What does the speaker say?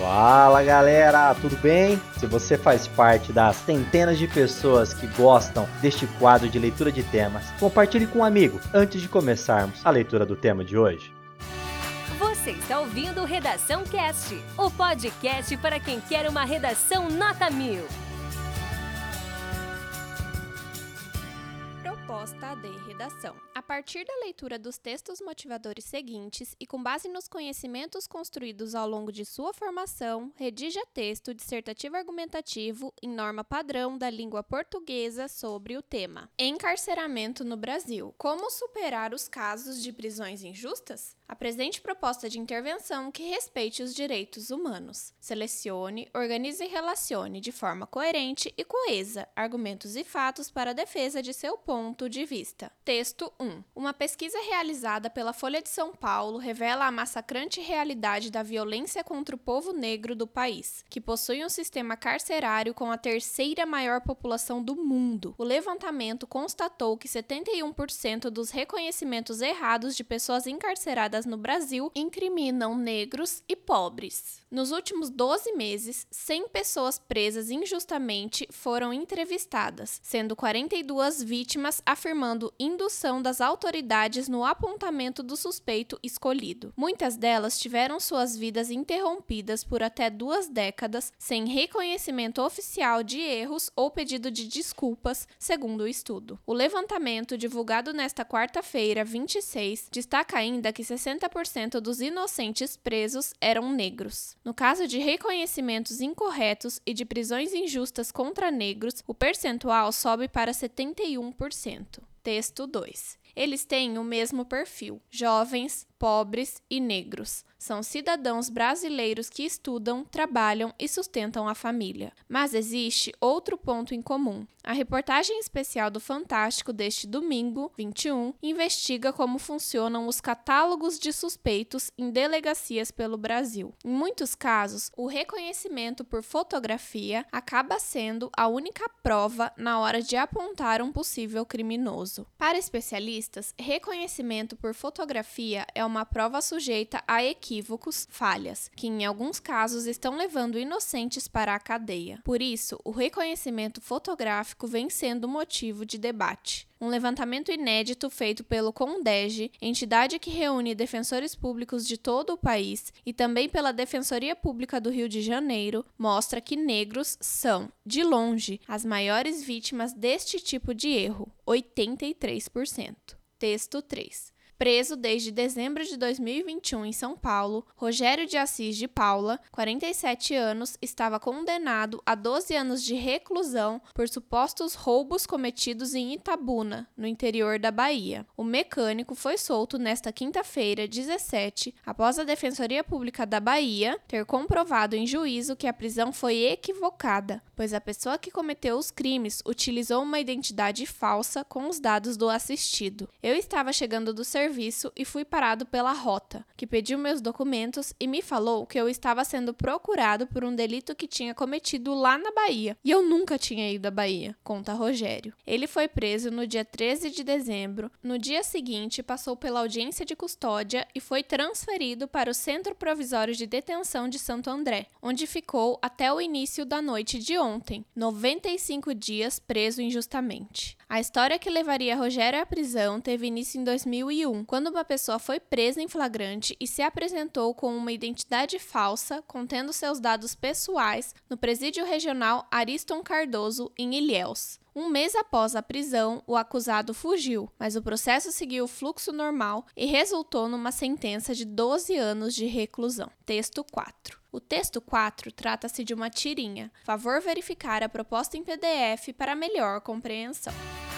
Fala galera, tudo bem? Se você faz parte das centenas de pessoas que gostam deste quadro de leitura de temas, compartilhe com um amigo antes de começarmos a leitura do tema de hoje. Você está ouvindo Redação Cast, o podcast para quem quer uma redação nota mil. Proposta de redação. A partir da leitura dos textos motivadores seguintes e com base nos conhecimentos construídos ao longo de sua formação, redija texto dissertativo argumentativo em norma padrão da língua portuguesa sobre o tema. Encarceramento no Brasil. Como superar os casos de prisões injustas? Apresente proposta de intervenção que respeite os direitos humanos. Selecione, organize e relacione de forma coerente e coesa argumentos e fatos para a defesa de seu ponto de vista. Texto 1. Uma pesquisa realizada pela Folha de São Paulo revela a massacrante realidade da violência contra o povo negro do país, que possui um sistema carcerário com a terceira maior população do mundo. O levantamento constatou que 71% dos reconhecimentos errados de pessoas encarceradas no Brasil incriminam negros e pobres. Nos últimos 12 meses, 100 pessoas presas injustamente foram entrevistadas, sendo 42 vítimas afirmando indução das autoridades no apontamento do suspeito escolhido. Muitas delas tiveram suas vidas interrompidas por até duas décadas sem reconhecimento oficial de erros ou pedido de desculpas, segundo o estudo. O levantamento, divulgado nesta quarta-feira, 26, destaca ainda que 60 60% dos inocentes presos eram negros. No caso de reconhecimentos incorretos e de prisões injustas contra negros, o percentual sobe para 71%. Texto 2. Eles têm o mesmo perfil: jovens, pobres e negros. São cidadãos brasileiros que estudam, trabalham e sustentam a família. Mas existe outro ponto em comum. A reportagem especial do Fantástico deste domingo, 21, investiga como funcionam os catálogos de suspeitos em delegacias pelo Brasil. Em muitos casos, o reconhecimento por fotografia acaba sendo a única prova na hora de apontar um possível criminoso. Para especialistas, reconhecimento por fotografia é uma prova sujeita a equívocos, falhas, que em alguns casos estão levando inocentes para a cadeia. Por isso, o reconhecimento fotográfico vem sendo motivo de debate. Um levantamento inédito feito pelo CONDEG, entidade que reúne defensores públicos de todo o país, e também pela Defensoria Pública do Rio de Janeiro, mostra que negros são, de longe, as maiores vítimas deste tipo de erro, 83%. Texto 3. Preso desde dezembro de 2021 em São Paulo, Rogério de Assis de Paula, 47 anos, estava condenado a 12 anos de reclusão por supostos roubos cometidos em Itabuna, no interior da Bahia. O mecânico foi solto nesta quinta-feira, 17, após a Defensoria Pública da Bahia ter comprovado em juízo que a prisão foi equivocada, pois a pessoa que cometeu os crimes utilizou uma identidade falsa com os dados do assistido. Eu estava chegando do serviço serviço e fui parado pela rota, que pediu meus documentos e me falou que eu estava sendo procurado por um delito que tinha cometido lá na Bahia. E eu nunca tinha ido à Bahia, conta Rogério. Ele foi preso no dia 13 de dezembro. No dia seguinte, passou pela audiência de custódia e foi transferido para o Centro Provisório de Detenção de Santo André, onde ficou até o início da noite de ontem, 95 dias preso injustamente. A história que levaria Rogério à prisão teve início em 2001, quando uma pessoa foi presa em flagrante e se apresentou com uma identidade falsa contendo seus dados pessoais no Presídio Regional Ariston Cardoso, em Ilhéus. Um mês após a prisão, o acusado fugiu, mas o processo seguiu o fluxo normal e resultou numa sentença de 12 anos de reclusão. Texto 4. O texto 4 trata-se de uma tirinha. Favor verificar a proposta em PDF para melhor compreensão.